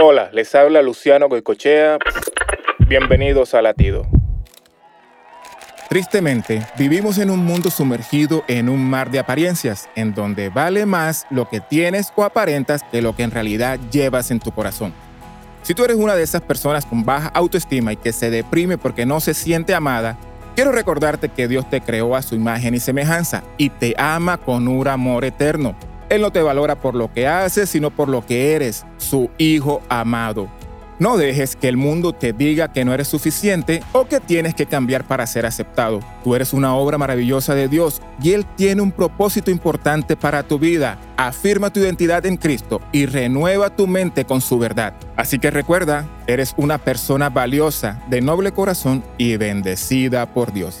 Hola, les habla Luciano Goicochea. Bienvenidos a Latido. Tristemente, vivimos en un mundo sumergido en un mar de apariencias, en donde vale más lo que tienes o aparentas que lo que en realidad llevas en tu corazón. Si tú eres una de esas personas con baja autoestima y que se deprime porque no se siente amada, quiero recordarte que Dios te creó a su imagen y semejanza y te ama con un amor eterno. Él no te valora por lo que haces, sino por lo que eres, su hijo amado. No dejes que el mundo te diga que no eres suficiente o que tienes que cambiar para ser aceptado. Tú eres una obra maravillosa de Dios y Él tiene un propósito importante para tu vida. Afirma tu identidad en Cristo y renueva tu mente con su verdad. Así que recuerda, eres una persona valiosa, de noble corazón y bendecida por Dios.